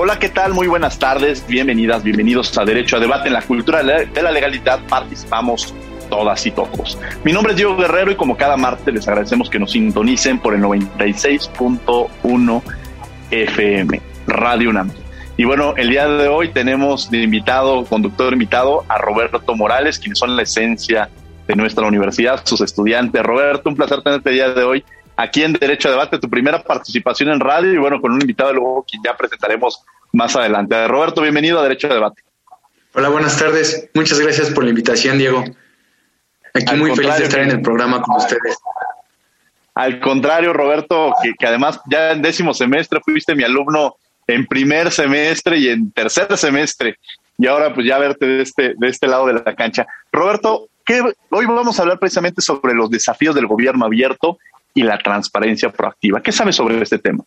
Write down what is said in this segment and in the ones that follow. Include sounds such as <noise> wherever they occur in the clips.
Hola, ¿qué tal? Muy buenas tardes, bienvenidas, bienvenidos a Derecho a Debate en la Cultura de la Legalidad. Participamos todas y todos. Mi nombre es Diego Guerrero y como cada martes les agradecemos que nos sintonicen por el 96.1 FM, Radio UNAM. Y bueno, el día de hoy tenemos de invitado, conductor invitado, a Roberto Morales, quienes son la esencia de nuestra universidad, sus estudiantes. Roberto, un placer tenerte el día de hoy aquí en Derecho a Debate, tu primera participación en radio y bueno, con un invitado luego que ya presentaremos más adelante. Roberto, bienvenido a Derecho a Debate. Hola, buenas tardes. Muchas gracias por la invitación, Diego. Aquí muy feliz de estar en el programa con ustedes. Al contrario, Roberto, que, que, además ya en décimo semestre fuiste mi alumno en primer semestre y en tercer semestre, y ahora pues ya verte de este, de este lado de la cancha. Roberto, ¿qué, hoy vamos a hablar precisamente sobre los desafíos del gobierno abierto y la transparencia proactiva. ¿Qué sabes sobre este tema?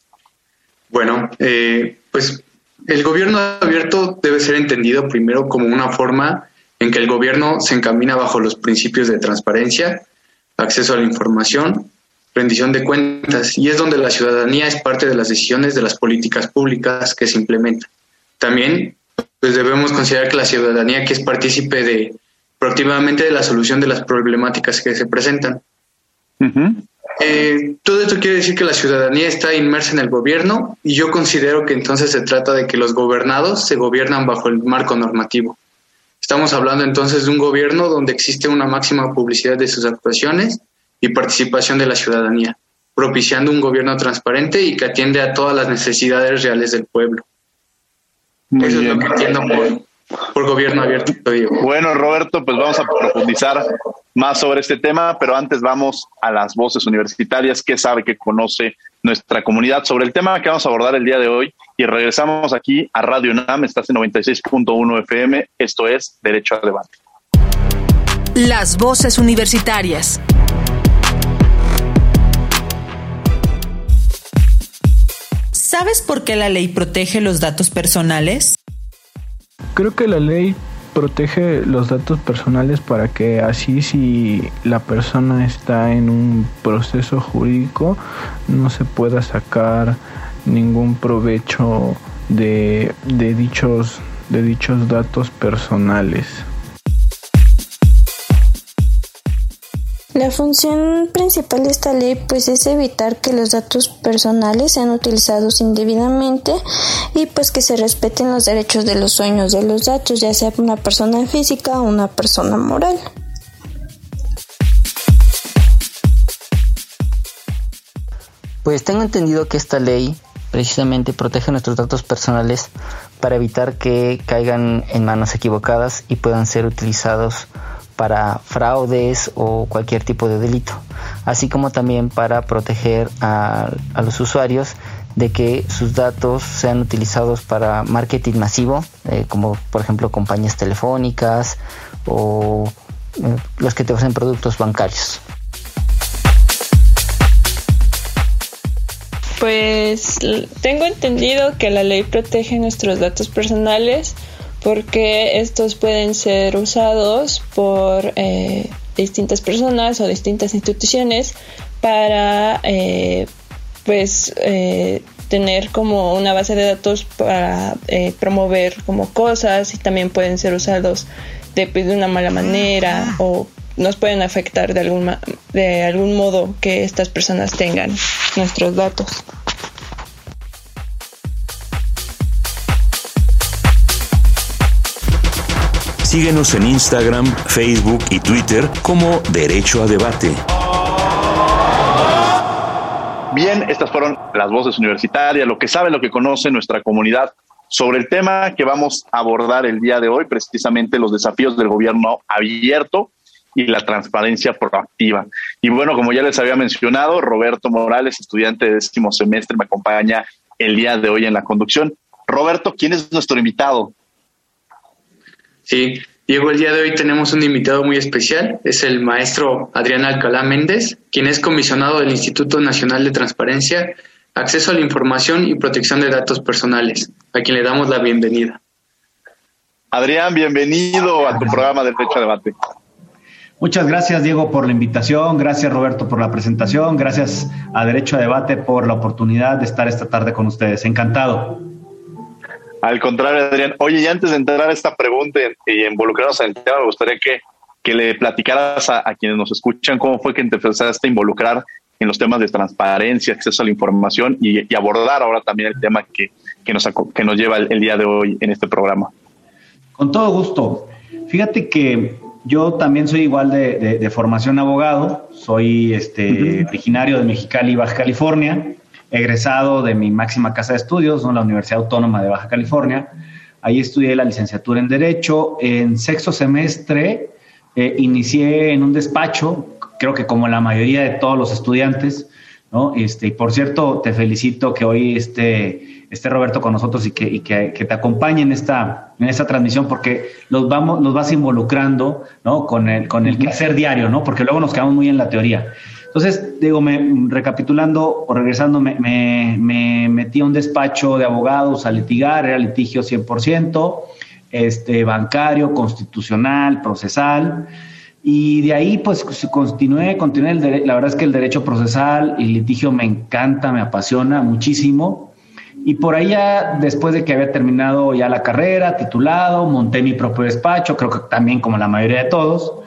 Bueno, eh, pues el gobierno abierto debe ser entendido primero como una forma en que el gobierno se encamina bajo los principios de transparencia, acceso a la información, rendición de cuentas, y es donde la ciudadanía es parte de las decisiones de las políticas públicas que se implementan. También pues debemos considerar que la ciudadanía que es partícipe de proactivamente de la solución de las problemáticas que se presentan. Eh, todo esto quiere decir que la ciudadanía está inmersa en el gobierno y yo considero que entonces se trata de que los gobernados se gobiernan bajo el marco normativo. Estamos hablando entonces de un gobierno donde existe una máxima publicidad de sus actuaciones y participación de la ciudadanía, propiciando un gobierno transparente y que atiende a todas las necesidades reales del pueblo. Eso es lo que entiendo por, por gobierno abierto. Bueno, Roberto, pues vamos a profundizar más sobre este tema, pero antes vamos a las voces universitarias, qué sabe, qué conoce nuestra comunidad sobre el tema que vamos a abordar el día de hoy y regresamos aquí a Radio NAM, estás en 96.1 FM, esto es Derecho a Debate. Las voces universitarias. ¿Sabes por qué la ley protege los datos personales? Creo que la ley protege los datos personales para que así si la persona está en un proceso jurídico no se pueda sacar ningún provecho de, de dichos de dichos datos personales. La función principal de esta ley pues es evitar que los datos personales sean utilizados indebidamente y pues que se respeten los derechos de los dueños de los datos, ya sea una persona física o una persona moral. Pues tengo entendido que esta ley precisamente protege nuestros datos personales para evitar que caigan en manos equivocadas y puedan ser utilizados para fraudes o cualquier tipo de delito, así como también para proteger a, los usuarios de que sus datos sean utilizados para marketing masivo, eh, como por ejemplo compañías telefónicas o eh, los que te ofrecen productos bancarios. Pues tengo entendido que la ley protege nuestros datos personales porque estos pueden ser usados por eh, distintas personas o distintas instituciones para eh, pues eh, tener como una base de datos para promover como cosas y también pueden ser usados de, pues, de una mala manera o nos pueden afectar de algún, de algún modo que estas personas tengan nuestros datos. Síguenos en Instagram, Facebook y Twitter como Derecho a Debate. Bien, estas fueron las voces universitarias, lo que sabe, lo que conoce nuestra comunidad sobre el tema que vamos a abordar el día de hoy, precisamente los desafíos del gobierno abierto y la transparencia proactiva. Y bueno, como ya les había mencionado, Roberto Morales, estudiante de décimo semestre, me acompaña el día de hoy en la conducción. Roberto, ¿quién es nuestro invitado? Sí, Diego, el día de hoy tenemos un invitado muy especial, es el maestro Adrián Alcalá Méndez, quien es comisionado del Instituto Nacional de Transparencia, Acceso a la Información y Protección de Datos Personales, a quien le damos la bienvenida. Adrián, bienvenido a tu programa de Fecha Debate. Muchas gracias, Diego, por la invitación. Gracias, Roberto, por la presentación. Gracias a Derecho a Debate por la oportunidad de estar esta tarde con ustedes. Encantado. Al contrario, Adrián. Oye, y antes de entrar a esta pregunta y involucrarnos en el tema, me gustaría que, que le platicaras a, quienes nos escuchan cómo fue que te empezaste a involucrar en los temas de transparencia, acceso a la información y, abordar ahora también el tema que, que, nos, que nos lleva el, día de hoy en este programa. Con todo gusto. Fíjate que yo también soy igual de, de, formación abogado, soy este, originario de Mexicali, Baja California, egresado de mi máxima casa de estudios, ¿no? la Universidad Autónoma de Baja California. Ahí estudié la licenciatura en Derecho. En sexto semestre eh, inicié en un despacho, creo que como la mayoría de todos los estudiantes, ¿no? Este, y por cierto, te felicito que hoy esté, esté Roberto con nosotros y, que, y que, que, te acompañe en esta, en esta transmisión, porque los, vamos, nos vas involucrando ¿no? con, el, con el quehacer diario, ¿no? porque luego nos quedamos muy en la teoría. Entonces, digo, me, recapitulando o regresando, me, me, metí a un despacho de abogados a litigar, era litigio 100%, este, bancario, constitucional, procesal. Y de ahí, pues, continué, continué. El la verdad es que el derecho procesal y litigio me encanta, me apasiona muchísimo. Y por ahí ya, después de que había terminado ya la carrera, titulado, monté mi propio despacho, creo que también como la mayoría de todos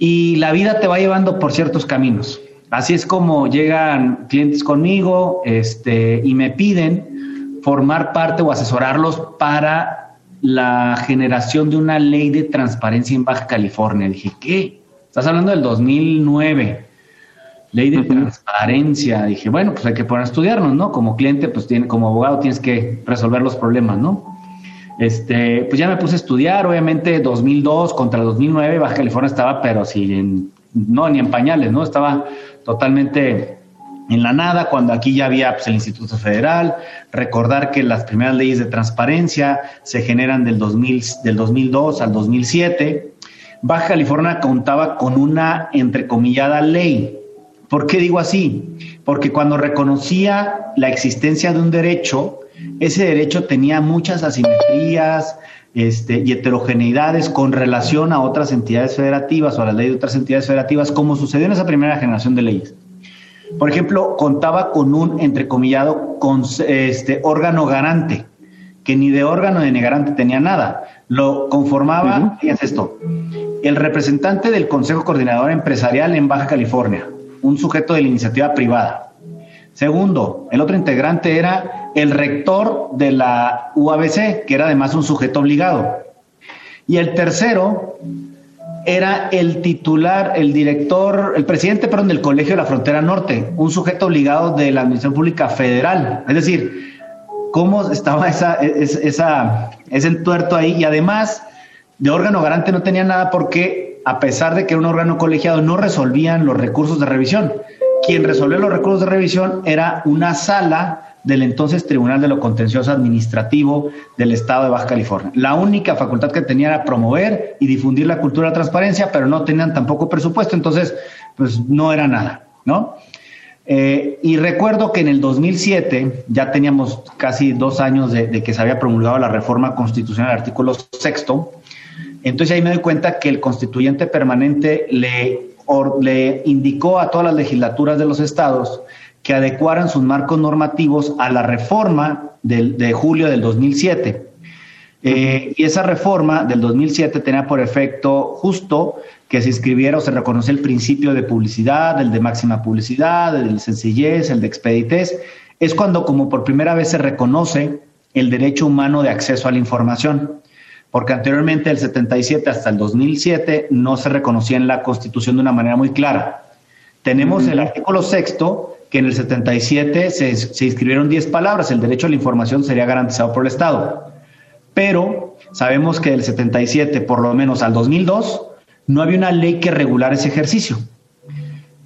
y la vida te va llevando por ciertos caminos. Así es como llegan clientes conmigo este, y me piden formar parte o asesorarlos para la generación de una ley de transparencia en Baja California. Dije, ¿qué? Estás hablando del 2009. Ley de transparencia. Dije, bueno, pues hay que poner a estudiarnos, ¿no? Como cliente, pues tiene, como abogado tienes que resolver los problemas, ¿no? Este, pues ya me puse a estudiar, obviamente 2002 contra 2009, Baja California estaba, pero sí, no, ni en pañales, ¿no? Estaba totalmente en la nada, cuando aquí ya había pues, el Instituto Federal, recordar que las primeras leyes de transparencia se generan del, 2000, del 2002 al 2007. Baja California contaba con una entrecomillada ley. ¿Por qué digo así? Porque cuando reconocía la existencia de un derecho, ese derecho tenía muchas asimetrías este, y heterogeneidades con relación a otras entidades federativas o a la ley de otras entidades federativas, como sucedió en esa primera generación de leyes. Por ejemplo, contaba con un entrecomillado con, este, órgano garante, que ni de órgano ni de garante tenía nada. Lo conformaba, fíjense esto, el representante del Consejo Coordinador Empresarial en Baja California, un sujeto de la iniciativa privada. Segundo, el otro integrante era el rector de la UABC, que era además un sujeto obligado. Y el tercero era el titular, el director, el presidente, perdón, del Colegio de la Frontera Norte, un sujeto obligado de la Administración Pública Federal. Es decir, cómo estaba esa, esa, ese entuerto ahí. Y además, de órgano garante no tenía nada porque, a pesar de que era un órgano colegiado, no resolvían los recursos de revisión. Quien resolvió los recursos de revisión era una sala del entonces Tribunal de lo Contencioso Administrativo del Estado de Baja California. La única facultad que tenía era promover y difundir la cultura de la transparencia, pero no tenían tampoco presupuesto, entonces pues no era nada, ¿no? Eh, y recuerdo que en el 2007, ya teníamos casi dos años de, que se había promulgado la reforma constitucional, artículo sexto, entonces ahí me doy cuenta que el constituyente permanente le, le indicó a todas las legislaturas de los estados que adecuaran sus marcos normativos a la reforma del, de julio del 2007. Eh, y esa reforma del 2007 tenía por efecto justo que se inscribiera o se reconoce el principio de publicidad, el de máxima publicidad, el de sencillez, el de expeditez. Es cuando como por primera vez se reconoce el derecho humano de acceso a la información. Porque anteriormente del 77 hasta el 2007 no se reconocía en la Constitución de una manera muy clara. Tenemos el artículo sexto, que en el 77 se, se inscribieron 10 palabras, el derecho a la información sería garantizado por el Estado. Pero sabemos que del 77, por lo menos al 2002, no había una ley que regulara ese ejercicio.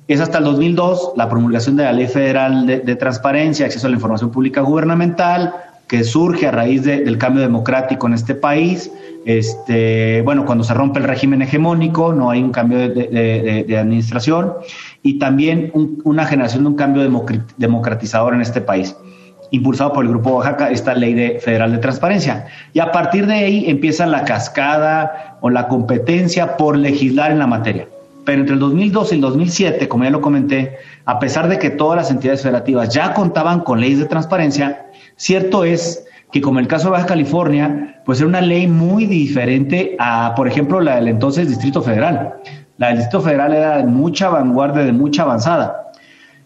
Es hasta el 2002 la promulgación de la Ley Federal de, Transparencia, Acceso a la Información Pública Gubernamental, que surge a raíz del cambio democrático en este país. Este, bueno, cuando se rompe el régimen hegemónico, no hay un cambio de, administración y también una generación de un cambio democratizador en este país impulsado por el Grupo Oaxaca, esta ley de, federal de transparencia. Y a partir de ahí empieza la cascada o la competencia por legislar en la materia. Pero entre el 2002 y el 2007, como ya lo comenté, a pesar de que todas las entidades federativas ya contaban con leyes de transparencia, cierto es que como el caso de Baja California, pues era una ley muy diferente a, por ejemplo, la del entonces Distrito Federal. La del Distrito Federal era de mucha vanguardia, de mucha avanzada.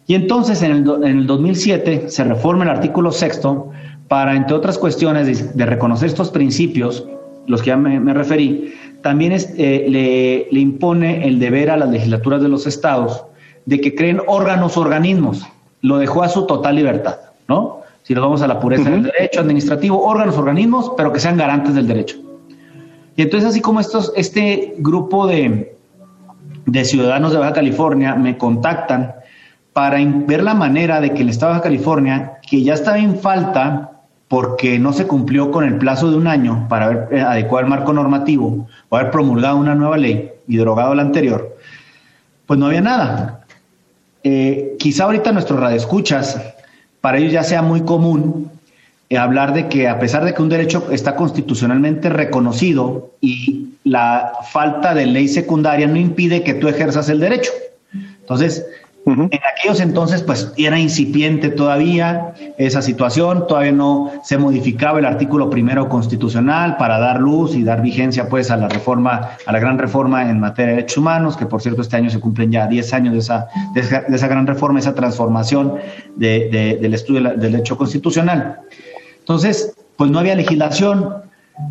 Y entonces en el, en el 2007 se reforma el artículo sexto para, entre otras cuestiones, de, reconocer estos principios, los que ya me, referí, también eh, le, le, impone el deber a las legislaturas de los estados de que creen órganos, organismos. Lo dejó a su total libertad, ¿no? Si nos vamos a la pureza del derecho administrativo, órganos, organismos, pero que sean garantes del derecho. Y entonces, así como estos, este grupo de, de ciudadanos de Baja California me contactan para ver la manera de que el Estado de California, que ya estaba en falta porque no se cumplió con el plazo de un año para haber eh, adecuado el marco normativo o haber promulgado una nueva ley y derogado la anterior, pues no había nada. Eh, quizá ahorita nuestros radioescuchas, para ellos ya sea muy común eh, hablar de que a pesar de que un derecho está constitucionalmente reconocido y la falta de ley secundaria no impide que tú ejerzas el derecho. Entonces, en aquellos entonces, pues era incipiente todavía esa situación, todavía no se modificaba el artículo primero constitucional para dar luz y dar vigencia, pues, a la reforma, a la gran reforma en materia de derechos humanos, que por cierto este año se cumplen ya 10 años de esa, de esa, gran reforma, esa transformación del estudio del derecho constitucional. Entonces, pues no había legislación,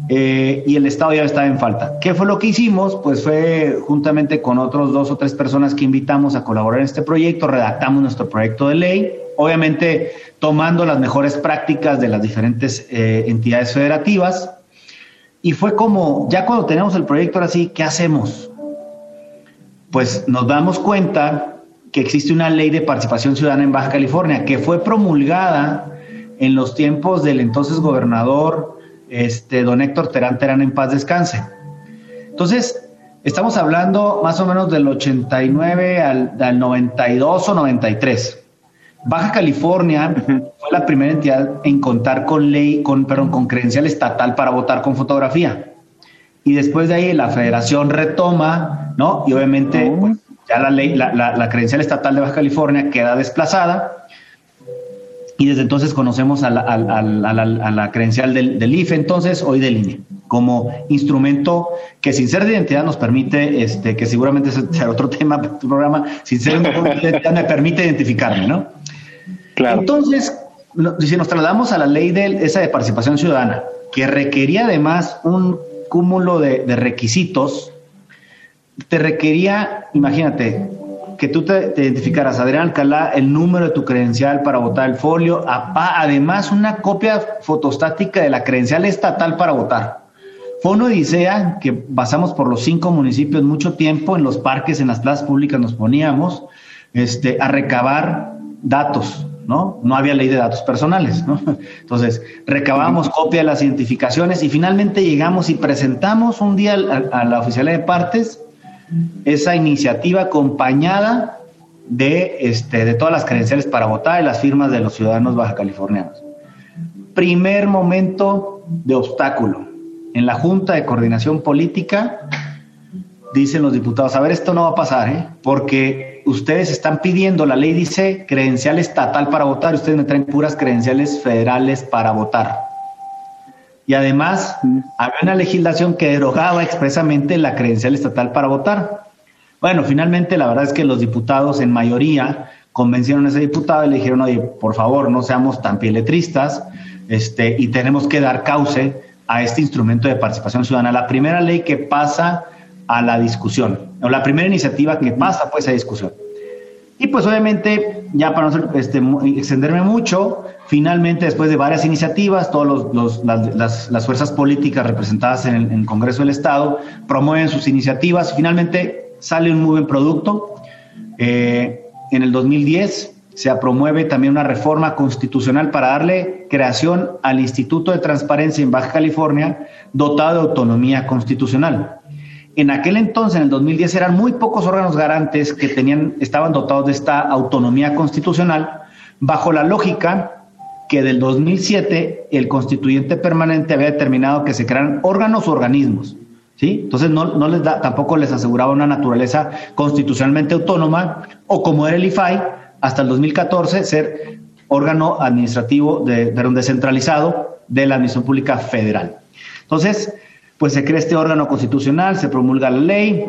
eh, y el Estado ya estaba en falta. ¿Qué fue lo que hicimos? Pues fue juntamente con otros dos o tres personas que invitamos a colaborar en este proyecto, redactamos nuestro proyecto de ley, obviamente tomando las mejores prácticas de las diferentes eh, entidades federativas. Y fue como, ya cuando tenemos el proyecto ahora sí, ¿qué hacemos? Pues nos damos cuenta que existe una ley de participación ciudadana en Baja California que fue promulgada en los tiempos del entonces gobernador este, don Héctor Terán Terán en paz descanse. Entonces, estamos hablando más o menos del 89 al, 92 o 93. Baja California fue la primera entidad en contar con ley, con, perdón, con credencial estatal para votar con fotografía. Y después de ahí la federación retoma, ¿no? Y obviamente oh. pues, ya la ley, la, la credencial estatal de Baja California queda desplazada y desde entonces conocemos a la, a, la credencial del, del, IFE, entonces hoy del INE, como instrumento que sin ser de identidad nos permite, este, que seguramente será otro <laughs> tema de tu programa, sin ser de identidad me permite identificarme, ¿no? Claro. Entonces, si nos trasladamos a la ley de esa de participación ciudadana, que requería además un cúmulo de, de requisitos, te requería, imagínate, que tú te, identificaras, Adrián Alcalá, el número de tu credencial para votar el folio, además una copia fotostática de la credencial estatal para votar. Fue una odisea que pasamos por los cinco municipios mucho tiempo, en los parques, en las plazas públicas nos poníamos este, a recabar datos, ¿no? No había ley de datos personales, ¿no? <laughs> Entonces, recabamos copia de las identificaciones y finalmente llegamos y presentamos un día a, a la oficialía de partes esa iniciativa acompañada de, este, de todas las credenciales para votar y las firmas de los ciudadanos baja californianos. Primer momento de obstáculo. En la Junta de Coordinación Política dicen los diputados, a ver, esto no va a pasar, ¿eh? porque ustedes están pidiendo, la ley dice credencial estatal para votar, y ustedes me traen puras credenciales federales para votar y además había una legislación que derogaba expresamente la credencial estatal para votar. Bueno, finalmente la verdad es que los diputados en mayoría convencieron a ese diputado y le dijeron, oye, por favor, no seamos tan pieletristas este, y tenemos que dar cauce a este instrumento de participación ciudadana, la primera ley que pasa a la discusión, o la primera iniciativa que pasa pues a discusión. Y pues obviamente, ya para no este, extenderme mucho, finalmente después de varias iniciativas, todas las, fuerzas políticas representadas en el, Congreso del Estado promueven sus iniciativas, finalmente sale un muy buen producto. Eh, en el 2010 se promueve también una reforma constitucional para darle creación al Instituto de Transparencia en Baja California, dotado de autonomía constitucional. En aquel entonces, en el 2010, eran muy pocos órganos garantes que tenían, estaban dotados de esta autonomía constitucional, bajo la lógica que del 2007 el constituyente permanente había determinado que se crearan órganos o organismos. ¿Sí? Entonces no, no les da, tampoco les aseguraba una naturaleza constitucionalmente autónoma o como era el IFAI, hasta el 2014 ser órgano administrativo de, de, descentralizado de la Administración Pública Federal. Entonces, pues se crea este órgano constitucional, se promulga la ley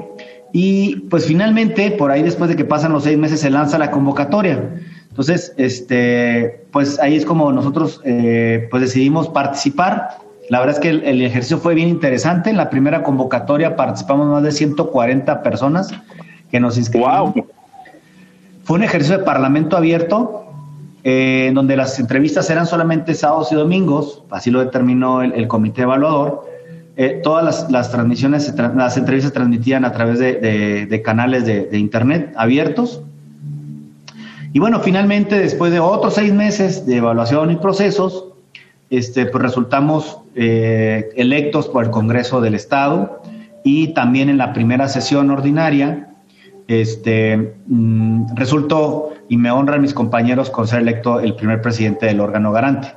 y pues finalmente, por ahí después de que pasan los seis meses, se lanza la convocatoria. Entonces, este, pues ahí es como nosotros eh, pues decidimos participar. La verdad es que el, ejercicio fue bien interesante. En la primera convocatoria participamos más de 140 personas que nos inscribieron. Fue un ejercicio de parlamento abierto, eh, donde las entrevistas eran solamente sábados y domingos, así lo determinó el comité evaluador eh, todas las, transmisiones, las entrevistas se transmitían a través de, canales de, internet abiertos. Y bueno, finalmente, después de otros seis meses de evaluación y procesos, este, pues resultamos eh, electos por el Congreso del Estado y también en la primera sesión ordinaria este, mm, resultó y me honran mis compañeros con ser electo el primer presidente del órgano garante.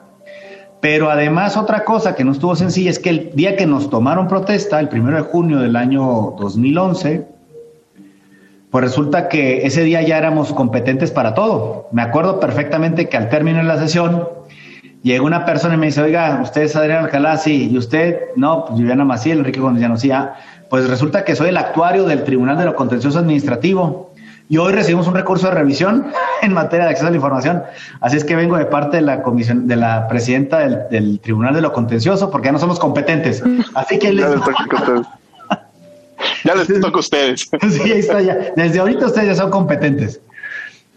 Pero además otra cosa que no estuvo sencilla es que el día que nos tomaron protesta, el primero de junio del año 2011, pues resulta que ese día ya éramos competentes para todo. Me acuerdo perfectamente que al término de la sesión llegó una persona y me dice, oiga, usted es Adrián Alcalá, sí, y usted, no, pues Viviana Maciel, Enrique González, pues resulta que soy el actuario del Tribunal de lo Contencioso Administrativo. Y hoy recibimos un recurso de revisión <laughs> en materia de acceso a la información. Así es que vengo de parte de la comisión, de la presidenta del, Tribunal de lo Contencioso, porque ya no somos competentes. Así que les... Ya les toca a ustedes. <laughs> <laughs> sí, ahí está ya. Desde ahorita ustedes ya son competentes.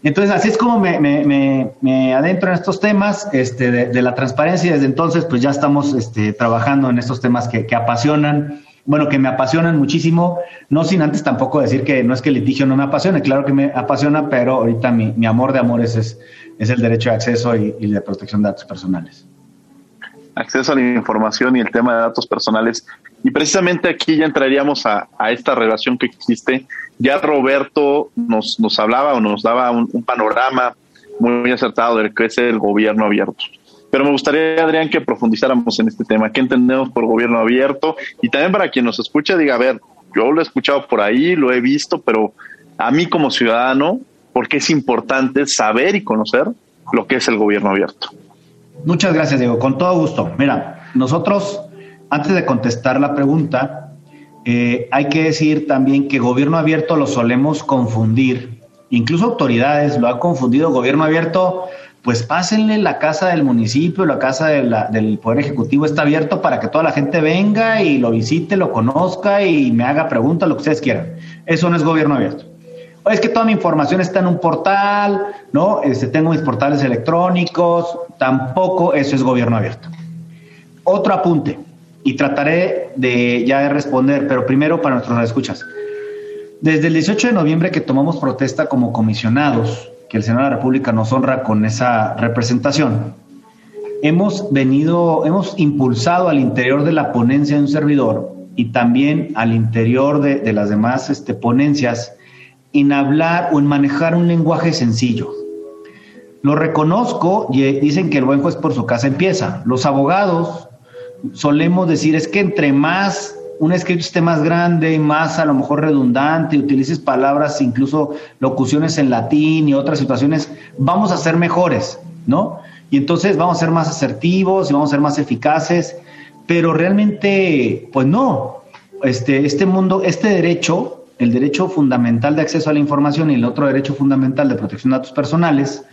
Entonces, así es como me, me, me, adentro en estos temas este, de, la transparencia y desde entonces pues ya estamos este, trabajando en estos temas que, que apasionan bueno, que me apasionan muchísimo, no sin antes tampoco decir que no es que el litigio no me apasione, claro que me apasiona, pero ahorita mi, amor de amores es, es, el derecho de acceso y, y de protección de datos personales. Acceso a la información y el tema de datos personales. Y precisamente aquí ya entraríamos a, esta relación que existe. Ya Roberto nos, nos hablaba o nos daba un, panorama muy acertado de que es el gobierno abierto. Pero me gustaría, Adrián, que profundizáramos en este tema. ¿Qué entendemos por gobierno abierto? Y también para quien nos escucha, diga, a ver, yo lo he escuchado por ahí, lo he visto, pero a mí como ciudadano, ¿por qué es importante saber y conocer lo que es el gobierno abierto? Muchas gracias, Diego. Con todo gusto. Mira, nosotros, antes de contestar la pregunta, eh, hay que decir también que gobierno abierto lo solemos confundir. Incluso autoridades lo han confundido. Gobierno abierto pues pásenle la casa del municipio, la casa del Poder Ejecutivo está abierto para que toda la gente venga y lo visite, lo conozca y me haga preguntas, lo que ustedes quieran. Eso no es gobierno abierto. Es que toda mi información está en un portal, ¿no? Este, tengo mis portales electrónicos, tampoco eso es gobierno abierto. Otro apunte, y trataré de ya responder, pero primero para nuestros escuchas. Desde el 18 de noviembre que tomamos protesta como comisionados, que el Senado de la República nos honra con esa representación, hemos venido, hemos impulsado al interior de la ponencia de un servidor y también al interior de, las demás este, ponencias en hablar o en manejar un lenguaje sencillo. Lo reconozco y dicen que el buen juez por su casa empieza. Los abogados solemos decir es que entre más un escrito esté más grande, más a lo mejor redundante, utilices palabras, incluso locuciones en latín y otras situaciones, vamos a ser mejores, ¿no? Y entonces vamos a ser más asertivos y vamos a ser más eficaces, pero realmente, pues no. Este, este mundo, este derecho, el derecho fundamental de acceso a la información y el otro derecho fundamental de protección de datos personales,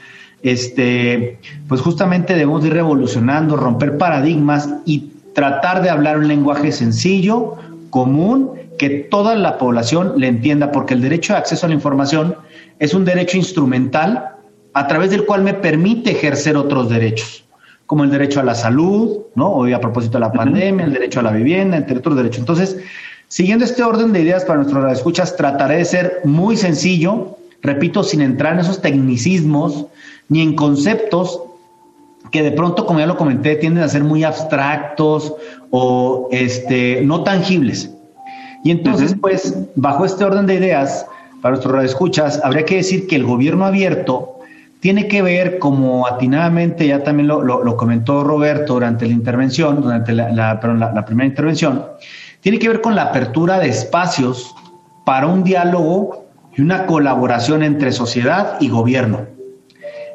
este, pues justamente debemos ir revolucionando, romper paradigmas y tratar de hablar un lenguaje sencillo, común, que toda la población le entienda, porque el derecho de acceso a la información es un derecho instrumental a través del cual me permite ejercer otros derechos, como el derecho a la salud, ¿no? Hoy a propósito de la pandemia, el derecho a la vivienda, entre otros derechos. Entonces, siguiendo este orden de ideas para nuestros escuchas, trataré de ser muy sencillo, repito, sin entrar en esos tecnicismos ni en conceptos que de pronto, como ya lo comenté, tienden a ser muy abstractos o este, no tangibles. Y entonces, pues, bajo este orden de ideas, para nuestros escuchas, habría que decir que el gobierno abierto tiene que ver, como atinadamente ya también lo, comentó Roberto durante la intervención, durante la, la, primera intervención, tiene que ver con la apertura de espacios para un diálogo y una colaboración entre sociedad y gobierno,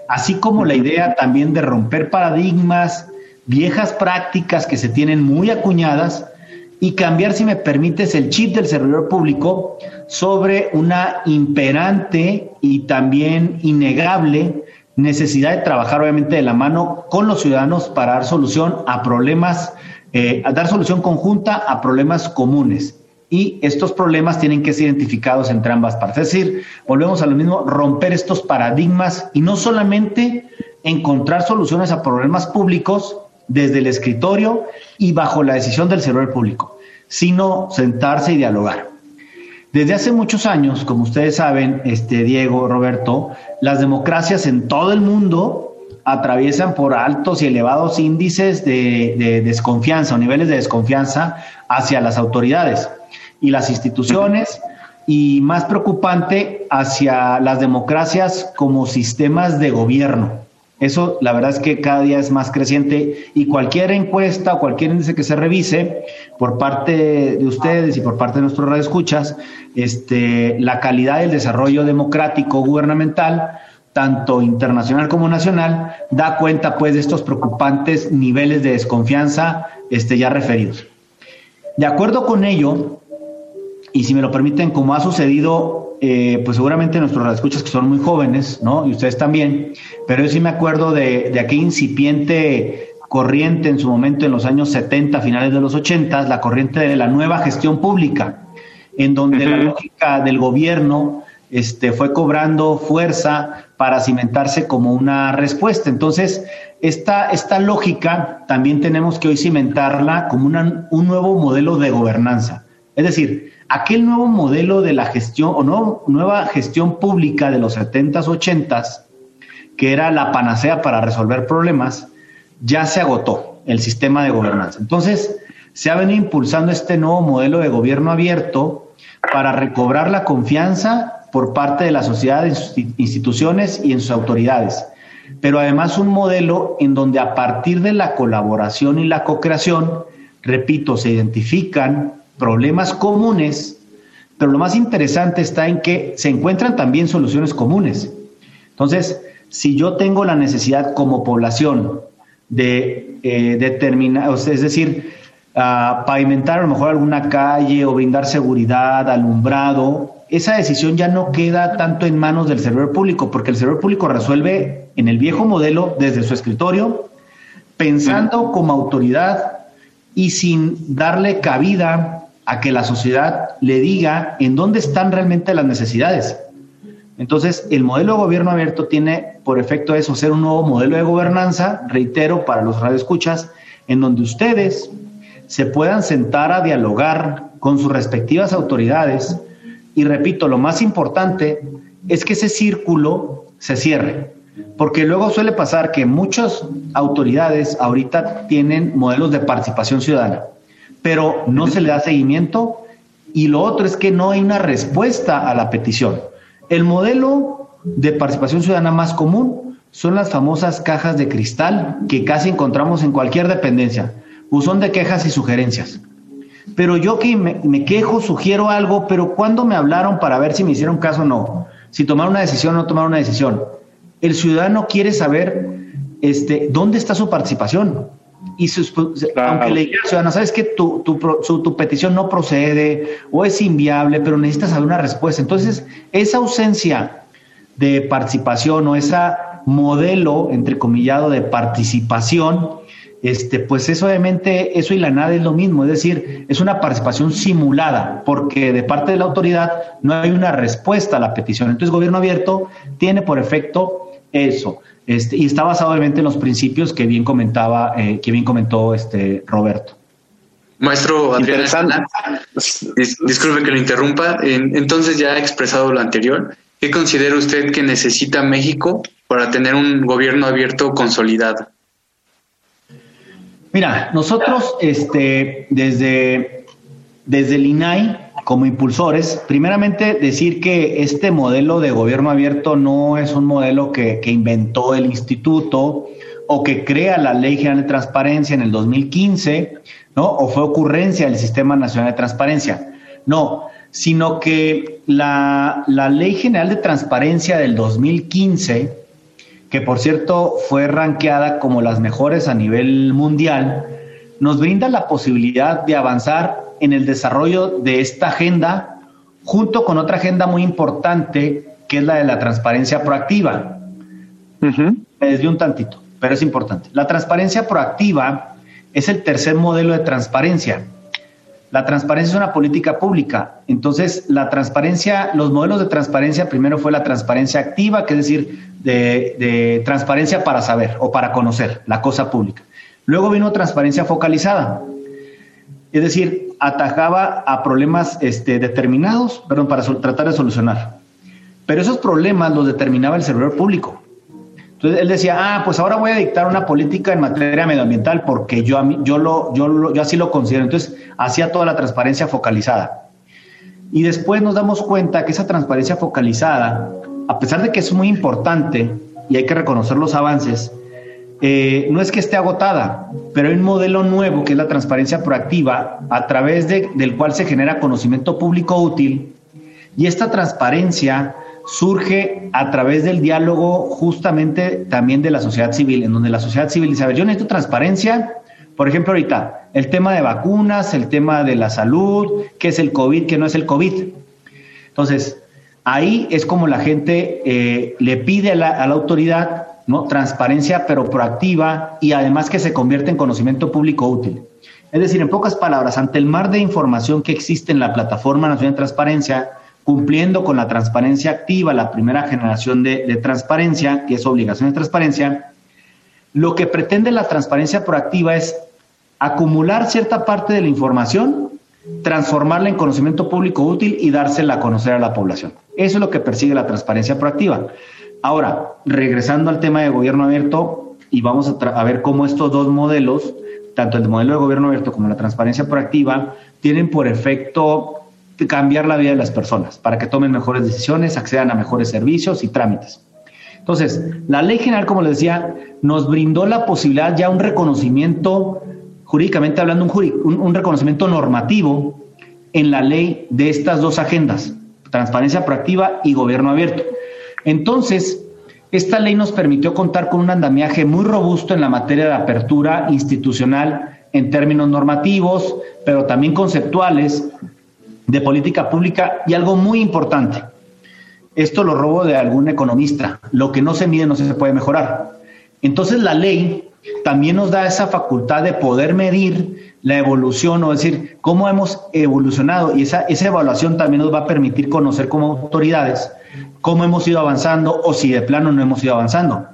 así como la idea también de romper paradigmas, viejas prácticas que se tienen muy acuñadas y cambiar, si me permites, el chip del servidor público sobre una imperante y también innegable necesidad de trabajar obviamente de la mano con los ciudadanos para dar solución a problemas, eh, a dar solución conjunta a problemas comunes. Y estos problemas tienen que ser identificados entre ambas partes. Es decir, volvemos a lo mismo, romper estos paradigmas y no solamente encontrar soluciones a problemas públicos desde el escritorio y bajo la decisión del servidor público, sino sentarse y dialogar. Desde hace muchos años, como ustedes saben, este Diego, Roberto, las democracias en todo el mundo atraviesan por altos y elevados índices de, desconfianza o niveles de desconfianza hacia las autoridades y las instituciones y más preocupante hacia las democracias como sistemas de gobierno. Eso la verdad es que cada día es más creciente y cualquier encuesta o cualquier índice que se revise por parte de ustedes y por parte de nuestros radioescuchas, este, la calidad del desarrollo democrático gubernamental, tanto internacional como nacional, da cuenta pues de estos preocupantes niveles de desconfianza este, ya referidos. De acuerdo con ello, y si me lo permiten, como ha sucedido, eh, pues seguramente nuestros escuchas que son muy jóvenes, ¿no? Y ustedes también, pero yo sí me acuerdo de, de aquella incipiente corriente en su momento en los años 70, finales de los 80, la corriente de la nueva gestión pública, en donde la lógica del gobierno este, fue cobrando fuerza para cimentarse como una respuesta. Entonces, esta, esta lógica también tenemos que hoy cimentarla como un nuevo modelo de gobernanza. Es decir, aquel nuevo modelo de la gestión o no, nueva gestión pública de los 70s, 80s, que era la panacea para resolver problemas, ya se agotó el sistema de gobernanza. Entonces, se ha venido impulsando este nuevo modelo de gobierno abierto para recobrar la confianza por parte de la sociedad en sus instituciones y en sus autoridades, pero además un modelo en donde a partir de la colaboración y la co-creación, repito, se identifican problemas comunes, pero lo más interesante está en que se encuentran también soluciones comunes. Entonces, si yo tengo la necesidad como población de eh, determinar, es decir, pavimentar a lo mejor alguna calle o brindar seguridad, alumbrado, esa decisión ya no queda tanto en manos del servidor público, porque el servidor público resuelve en el viejo modelo desde su escritorio, pensando como autoridad y sin darle cabida a que la sociedad le diga en dónde están realmente las necesidades. Entonces, el modelo de gobierno abierto tiene por efecto eso, ser un nuevo modelo de gobernanza, reitero, para los radioescuchas, en donde ustedes se puedan sentar a dialogar con sus respectivas autoridades. Y repito, lo más importante es que ese círculo se cierre, porque luego suele pasar que muchas autoridades ahorita tienen modelos de participación ciudadana pero no se le da seguimiento. Y lo otro es que no hay una respuesta a la petición. El modelo de participación ciudadana más común son las famosas cajas de cristal que casi encontramos en cualquier dependencia, buzón de quejas y sugerencias. Pero yo que me, quejo, sugiero algo, pero ¿cuándo me hablaron para ver si me hicieron caso o no? Si tomaron una decisión o no tomaron una decisión. El ciudadano quiere saber este, dónde está su participación y sus, aunque le diga ciudadano, sabes que tu, tu, tu, petición no procede o es inviable, pero necesitas saber una respuesta. Entonces, esa ausencia de participación o ese modelo, entrecomillado, de participación, este, pues eso obviamente, eso y la nada es lo mismo, es decir, es una participación simulada, porque de parte de la autoridad no hay una respuesta a la petición. Entonces, gobierno abierto tiene por efecto eso, este, y está basado obviamente en los principios que bien comentaba, eh, que bien comentó este Roberto. Maestro Adrián, disculpe que lo interrumpa. Entonces, ya ha expresado lo anterior. ¿Qué considera usted que necesita México para tener un gobierno abierto consolidado? Mira, nosotros este, desde, desde el INAI, como impulsores, primeramente decir que este modelo de gobierno abierto no es un modelo que, inventó el instituto o que crea la Ley General de Transparencia en el 2015, ¿no? O fue ocurrencia del Sistema Nacional de Transparencia. No, sino que la, la Ley General de Transparencia del 2015 que por cierto fue ranqueada como las mejores a nivel mundial, nos brinda la posibilidad de avanzar en el desarrollo de esta agenda junto con otra agenda muy importante que es la de la transparencia proactiva. Me desvío un tantito, pero es importante. La transparencia proactiva es el tercer modelo de transparencia. La transparencia es una política pública. Entonces, la transparencia, los modelos de transparencia, primero fue la transparencia activa, que es decir, de, transparencia para saber o para conocer la cosa pública. Luego vino transparencia focalizada, es decir, atajaba a problemas este, determinados, perdón, para tratar de solucionar. Pero esos problemas los determinaba el servidor público. Entonces él decía, ah, pues ahora voy a dictar una política en materia medioambiental porque yo, yo, lo, yo, yo así lo considero. Entonces hacía toda la transparencia focalizada. Y después nos damos cuenta que esa transparencia focalizada, a pesar de que es muy importante y hay que reconocer los avances, eh, no es que esté agotada, pero hay un modelo nuevo que es la transparencia proactiva, a través de, del cual se genera conocimiento público útil. Y esta transparencia surge a través del diálogo justamente también de la sociedad civil, en donde la sociedad civil dice, a ver, yo necesito transparencia, por ejemplo, ahorita, el tema de vacunas, el tema de la salud, qué es el COVID, qué no es el COVID. Entonces, ahí es como la gente eh, le pide a la, a la, autoridad ¿no? transparencia, pero proactiva y además que se convierte en conocimiento público útil. Es decir, en pocas palabras, ante el mar de información que existe en la Plataforma Nacional de Transparencia, cumpliendo con la transparencia activa, la primera generación de, transparencia, que es obligación de transparencia, lo que pretende la transparencia proactiva es acumular cierta parte de la información, transformarla en conocimiento público útil y dársela a conocer a la población. Eso es lo que persigue la transparencia proactiva. Ahora, regresando al tema de gobierno abierto, y vamos a, ver cómo estos dos modelos, tanto el modelo de gobierno abierto como la transparencia proactiva, tienen por efecto cambiar la vida de las personas para que tomen mejores decisiones, accedan a mejores servicios y trámites. Entonces, la ley general, como les decía, nos brindó la posibilidad ya un reconocimiento, jurídicamente hablando, un, un reconocimiento normativo en la ley de estas dos agendas, transparencia proactiva y gobierno abierto. Entonces, esta ley nos permitió contar con un andamiaje muy robusto en la materia de apertura institucional en términos normativos, pero también conceptuales, de política pública y algo muy importante. Esto lo robo de algún economista. Lo que no se mide no se puede mejorar. Entonces la ley también nos da esa facultad de poder medir la evolución o decir cómo hemos evolucionado y esa, esa evaluación también nos va a permitir conocer como autoridades cómo hemos ido avanzando o si de plano no hemos ido avanzando.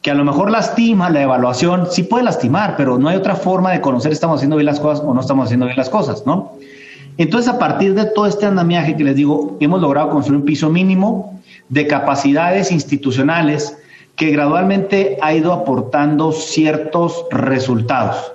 Que a lo mejor lastima la evaluación, sí puede lastimar, pero no hay otra forma de conocer estamos haciendo bien las cosas o no estamos haciendo bien las cosas, ¿no? Entonces, a partir de todo este andamiaje que les digo, hemos logrado construir un piso mínimo de capacidades institucionales que gradualmente ha ido aportando ciertos resultados.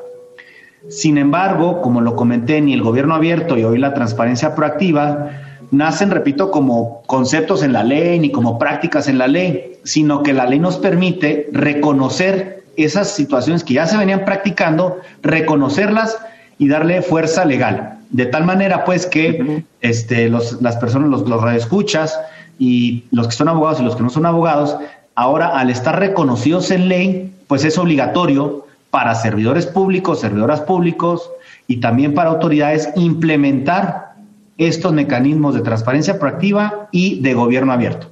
Sin embargo, como lo comenté, ni el gobierno abierto y hoy la transparencia proactiva nacen, repito, como conceptos en la ley ni como prácticas en la ley, sino que la ley nos permite reconocer esas situaciones que ya se venían practicando, reconocerlas y darle fuerza legal. De tal manera, pues, que este, los, las personas, los, los radioescuchas y los que son abogados y los que no son abogados, ahora al estar reconocidos en ley, pues es obligatorio para servidores públicos, servidoras públicos y también para autoridades implementar estos mecanismos de transparencia proactiva y de gobierno abierto.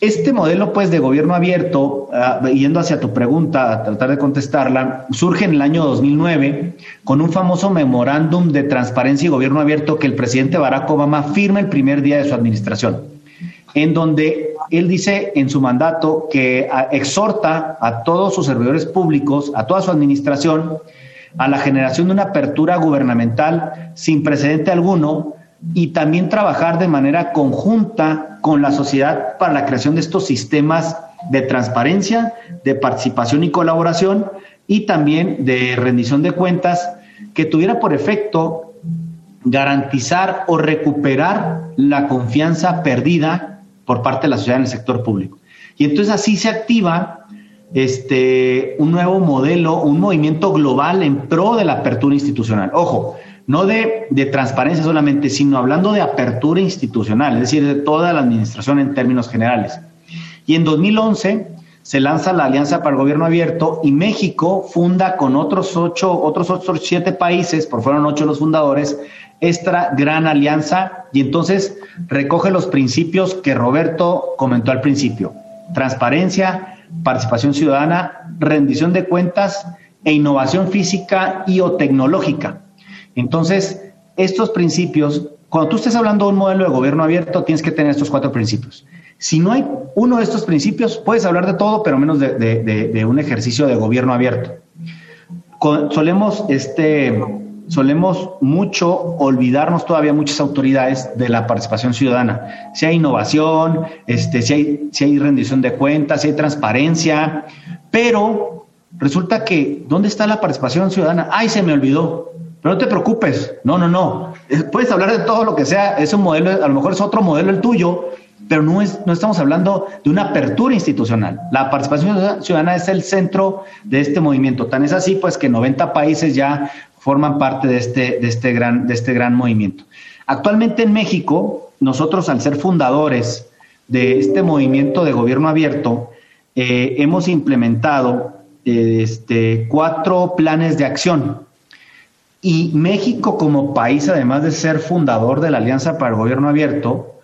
este modelo pues de gobierno abierto, ah, yendo hacia tu pregunta, a tratar de contestarla, surge en el año 2009 con un famoso memorándum de transparencia y gobierno abierto que el presidente Barack Obama firma el primer día de su administración, en donde él dice en su mandato que ah, exhorta a todos sus servidores públicos, a toda su administración, a la generación de una apertura gubernamental sin precedente alguno y también trabajar de manera conjunta con la sociedad para la creación de estos sistemas de transparencia, de participación y colaboración y también de rendición de cuentas que tuviera por efecto garantizar o recuperar la confianza perdida por parte de la sociedad en el sector público. Y entonces así se activa este, un nuevo modelo, un movimiento global en pro de la apertura institucional. Ojo, no de, transparencia solamente, sino hablando de apertura institucional, es decir, de toda la administración en términos generales. Y en 2011 se lanza la Alianza para el Gobierno Abierto y México funda con otros ocho, otros otros siete países, por fueron ocho los fundadores, esta gran alianza y entonces recoge los principios que Roberto comentó al principio. Transparencia, participación ciudadana, rendición de cuentas e innovación física y o tecnológica. Entonces, estos principios, cuando tú estés hablando de un modelo de gobierno abierto, tienes que tener estos cuatro principios. Si no hay uno de estos principios, puedes hablar de todo, pero menos de, un ejercicio de gobierno abierto. solemos, este, solemos mucho olvidarnos todavía muchas autoridades de la participación ciudadana. Si hay innovación, este, si, hay, si hay rendición de cuentas, si hay transparencia, pero resulta que, ¿dónde está la participación ciudadana? Ay, se me olvidó. Pero no te preocupes, no, no, no. Puedes hablar de todo lo que sea, es un modelo, a lo mejor es otro modelo el tuyo, pero no, es, no estamos hablando de una apertura institucional. La participación ciudadana es el centro de este movimiento. Tan es así, pues, que 90 países ya forman parte de este, de este, gran, de este gran movimiento. Actualmente en México, nosotros al ser fundadores de este movimiento de gobierno abierto, eh, hemos implementado este, cuatro planes de acción y México como país, además de ser fundador de la Alianza para el Gobierno Abierto,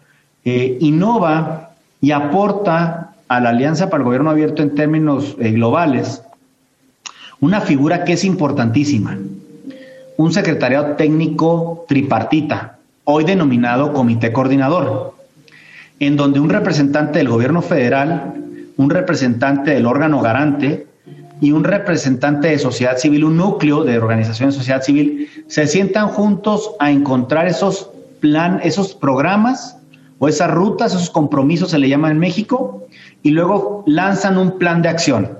eh, innova y aporta a la Alianza para el Gobierno Abierto en términos eh, globales una figura que es importantísima, un secretariado técnico tripartita, hoy denominado Comité Coordinador, en donde un representante del Gobierno federal, un representante del órgano garante, y un representante de sociedad civil, un núcleo de organización de sociedad civil, se sientan juntos a encontrar esos plan, esos programas o esas rutas, esos compromisos se le llaman en México, y luego lanzan un plan de acción.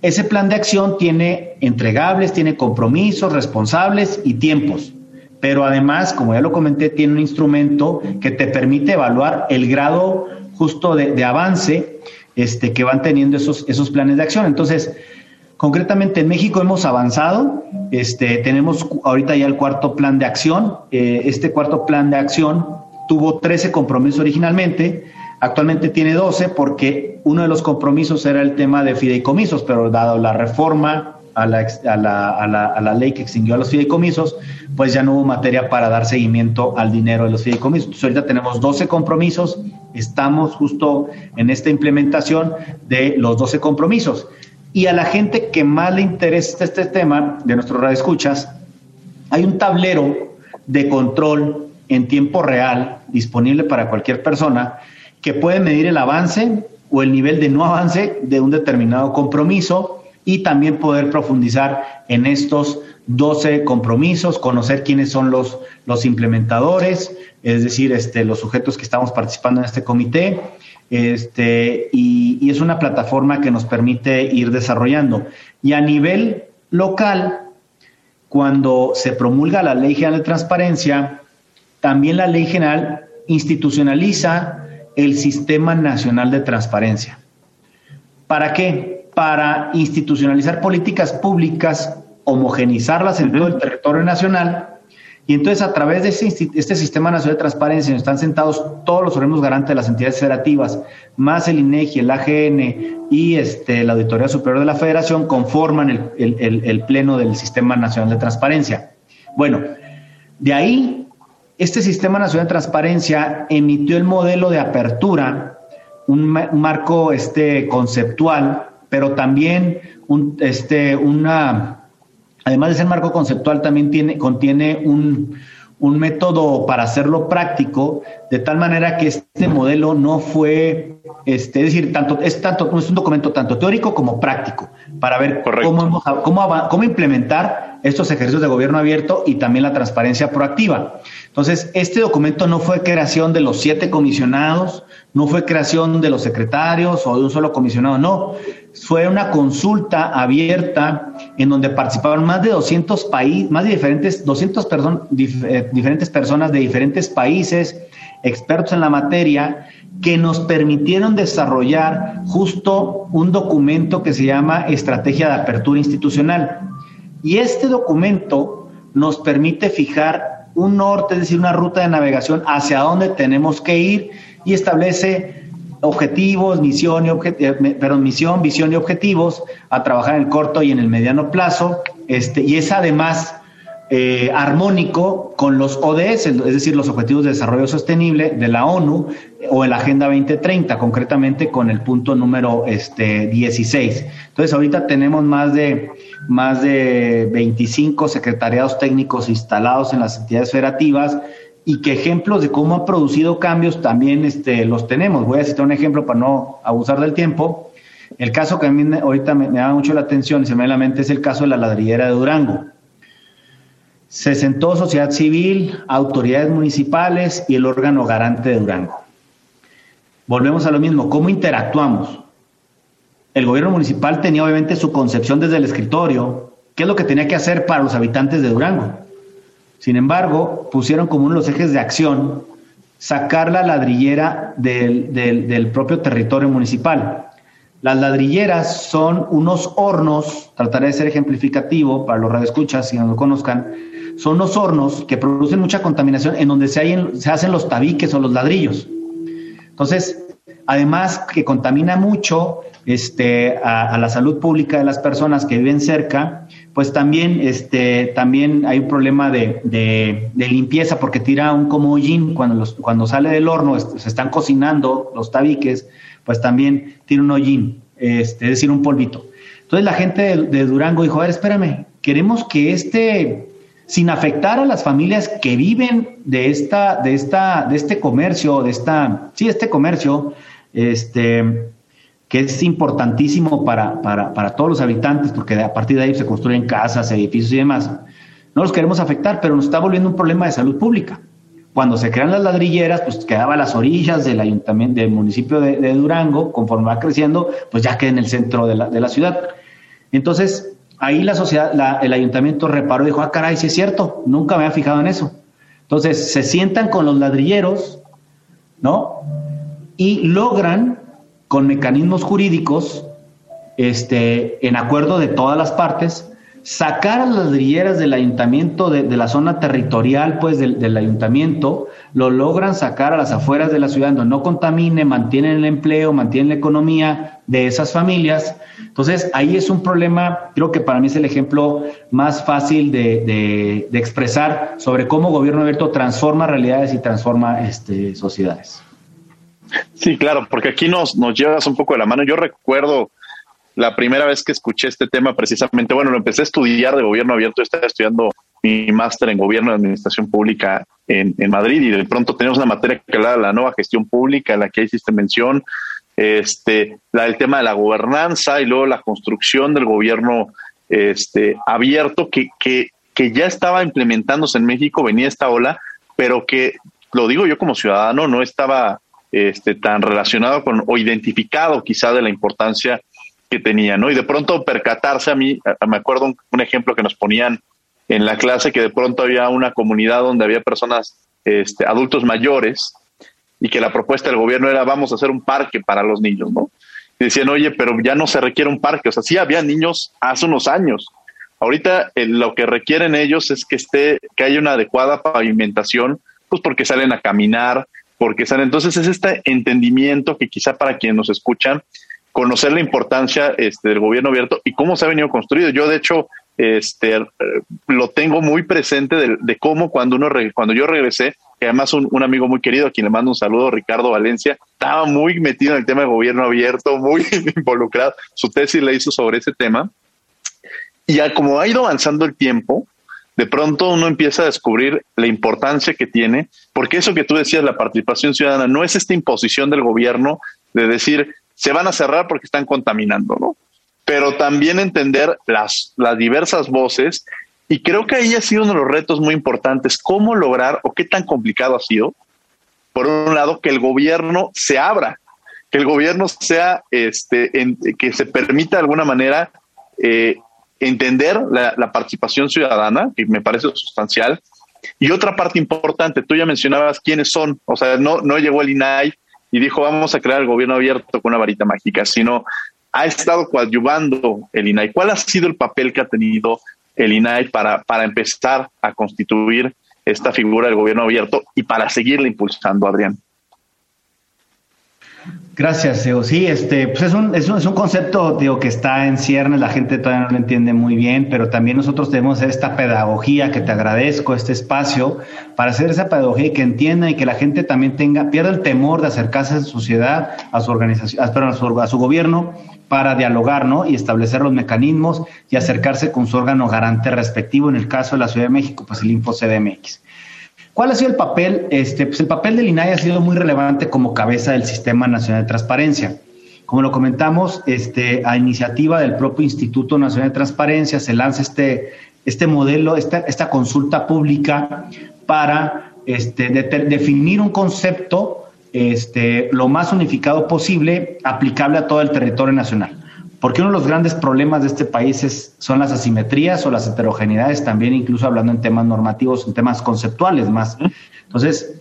Ese plan de acción tiene entregables, tiene compromisos, responsables y tiempos. Pero además, como ya lo comenté, tiene un instrumento que te permite evaluar el grado justo de, avance este, que van teniendo esos, esos planes de acción. Entonces, Concretamente en México hemos avanzado, este, tenemos ahorita ya el cuarto plan de acción. Eh, este cuarto plan de acción tuvo 13 compromisos originalmente, actualmente tiene 12 porque uno de los compromisos era el tema de fideicomisos, pero dado la reforma a la, a la, a la, a la ley que extinguió a los fideicomisos, pues ya no hubo materia para dar seguimiento al dinero de los fideicomisos. Entonces ahorita tenemos 12 compromisos, estamos justo en esta implementación de los 12 compromisos. Y a la gente que más le interesa este tema, de nuestros escuchas, hay un tablero de control en tiempo real disponible para cualquier persona que puede medir el avance o el nivel de no avance de un determinado compromiso y también poder profundizar en estos 12 compromisos, conocer quiénes son los, los implementadores, es decir, este, los sujetos que estamos participando en este comité, este, y, es una plataforma que nos permite ir desarrollando. Y a nivel local, cuando se promulga la Ley General de Transparencia, también la Ley General institucionaliza el Sistema Nacional de Transparencia. ¿Para qué? Para institucionalizar políticas públicas, homogenizarlas en todo el territorio nacional y entonces a través de este, Sistema Nacional de Transparencia están sentados todos los organismos garantes de las entidades federativas, más el INEGI, el AGN y este, la Auditoría Superior de la Federación, conforman el, Pleno del Sistema Nacional de Transparencia. Bueno, de ahí, este Sistema Nacional de Transparencia emitió el modelo de apertura un, marco este, conceptual, pero también un, este, una, además de ser marco conceptual, también tiene, contiene un, un método para hacerlo práctico, de tal manera que este modelo no fue, este, es decir, tanto, es, tanto, es un documento tanto teórico como práctico, para ver cómo, cómo, cómo implementar estos ejercicios de gobierno abierto y también la transparencia proactiva. Entonces, este documento no fue creación de los siete comisionados, no fue creación de los secretarios o de un solo comisionado, no. Fue una consulta abierta en donde participaron más de 200 países, más de diferentes, 200 eh, diferentes personas de diferentes países, expertos en la materia, que nos permitieron desarrollar justo un documento que se llama Estrategia de Apertura Institucional. Y este documento nos permite fijar un norte, es decir, una ruta de navegación hacia dónde tenemos que ir y establece objetivos, misión, y eh, misión, visión y objetivos a trabajar en el corto y en el mediano plazo. Este, y es además eh, armónico con los ODS, es decir, los Objetivos de Desarrollo Sostenible de la ONU o en la Agenda 2030, concretamente con el punto número este, 16. Entonces, ahorita tenemos más de, más de 25 secretariados técnicos instalados en las entidades federativas y que ejemplos de cómo ha producido cambios también este, los tenemos. Voy a citar un ejemplo para no abusar del tiempo. El caso que a mí ahorita me, da mucho la atención y se me da la mente es el caso de la ladrillera de Durango. Se sentó sociedad civil, autoridades municipales y el órgano garante de Durango. Volvemos a lo mismo, ¿cómo interactuamos? El gobierno municipal tenía obviamente su concepción desde el escritorio, qué es lo que tenía que hacer para los habitantes de Durango sin embargo, pusieron como uno de los ejes de acción sacar la ladrillera del, propio territorio municipal. Las ladrilleras son unos hornos, trataré de ser ejemplificativo para los radioescuchas, si no lo conozcan, son unos hornos que producen mucha contaminación en donde se, se hacen los tabiques o los ladrillos. Entonces, además que contamina mucho este, a, la salud pública de las personas que viven cerca, pues también, este, también hay un problema de, limpieza porque tira un como hollín cuando, cuando sale del horno, se están cocinando los tabiques, pues también tira un hollín, este, es decir, un polvito. Entonces la gente de, de Durango dijo, a ver, espérame, queremos que este, sin afectar a las familias que viven de esta, de esta, de este comercio, de esta, sí, este comercio, este, que es importantísimo para, para, todos los habitantes, porque a partir de ahí se construyen casas, edificios y demás. No los queremos afectar, pero nos está volviendo un problema de salud pública. Cuando se crean las ladrilleras, pues quedaba a las orillas del ayuntamiento, del municipio de, Durango, conforme va creciendo, pues ya queda en el centro de la, de la ciudad. Entonces, ahí la sociedad, el ayuntamiento reparó y dijo, ah, caray, sí es cierto, nunca me había fijado en eso. Entonces, se sientan con los ladrilleros, ¿no? Y logran con mecanismos jurídicos, este, en acuerdo de todas las partes, sacar a las ladrilleras del ayuntamiento, de, la zona territorial, pues del, ayuntamiento, lo logran sacar a las afueras de la ciudad, donde no contamine, mantienen el empleo, mantienen la economía de esas familias. Entonces, ahí es un problema, creo que para mí es el ejemplo más fácil de, de expresar sobre cómo gobierno abierto transforma realidades y transforma este, sociedades. Sí, claro, porque aquí nos, nos llevas un poco de la mano. Yo recuerdo la primera vez que escuché este tema precisamente, bueno, lo empecé a estudiar de gobierno abierto, estaba estudiando mi máster en gobierno de administración pública en, Madrid y de pronto tenemos una materia que habla de la nueva gestión pública, en la que hiciste mención, este, la del tema de la gobernanza y luego la construcción del gobierno este, abierto que, que, que ya estaba implementándose en México, venía esta ola, pero que, lo digo yo como ciudadano, no estaba este, tan relacionado con o identificado quizá de la importancia que tenía, ¿no? Y de pronto percatarse a mí, me acuerdo un, ejemplo que nos ponían en la clase que de pronto había una comunidad donde había personas, este, adultos mayores, y que la propuesta del gobierno era vamos a hacer un parque para los niños, ¿no? Y decían, oye, pero ya no se requiere un parque, o sea, sí había niños hace unos años. Ahorita eh, lo que requieren ellos es que esté, que haya una adecuada pavimentación, pues porque salen a caminar, porque entonces es este entendimiento que quizá para quienes nos escuchan, conocer la importancia este, del gobierno abierto y cómo se ha venido construido. Yo, de hecho, este, lo tengo muy presente de, cómo cuando, uno cuando yo regresé, que además un, amigo muy querido, a quien le mando un saludo, Ricardo Valencia, estaba muy metido en el tema de gobierno abierto, muy <laughs> involucrado. Su tesis le hizo sobre ese tema. Y ya como ha ido avanzando el tiempo, de pronto uno empieza a descubrir la importancia que tiene, porque eso que tú decías, la participación ciudadana, no es esta imposición del gobierno de decir, se van a cerrar porque están contaminando, ¿no? Pero también entender las, las diversas voces y creo que ahí ha sido uno de los retos muy importantes, cómo lograr o qué tan complicado ha sido, por un lado, que el gobierno se abra, que el gobierno sea, este, que se permita de alguna manera eh, entender la, participación ciudadana, que me parece sustancial. Y otra parte importante, tú ya mencionabas quiénes son, o sea, no, no llegó el INAI y dijo vamos a crear el gobierno abierto con una varita mágica, sino ha estado coadyuvando el INAI. ¿Cuál ha sido el papel que ha tenido el INAI para, para empezar a constituir esta figura del gobierno abierto y para seguirla impulsando, Adrián. Gracias, Eo. Sí, este, pues es un, es un, es un concepto digo, que está en ciernes, la gente todavía no lo entiende muy bien, pero también nosotros tenemos esta pedagogía que te agradezco, este espacio, para hacer esa pedagogía y que entienda y que la gente también tenga, pierda el temor de acercarse a su sociedad, a su organización, a, su, a su gobierno para dialogar ¿no? y establecer los mecanismos y acercarse con su órgano garante respectivo, en el caso de la Ciudad de México, pues el InfoCDMX. ¿Cuál ha sido el papel? Este, pues el papel del INAI ha sido muy relevante como cabeza del Sistema Nacional de Transparencia. Como lo comentamos, este, a iniciativa del propio Instituto Nacional de Transparencia se lanza este, este modelo, esta, esta consulta pública para este, definir un concepto este, lo más unificado posible, aplicable a todo el territorio nacional. Porque uno de los grandes problemas de este país son las asimetrías o las heterogeneidades, también incluso hablando en temas normativos, en temas conceptuales más. Entonces,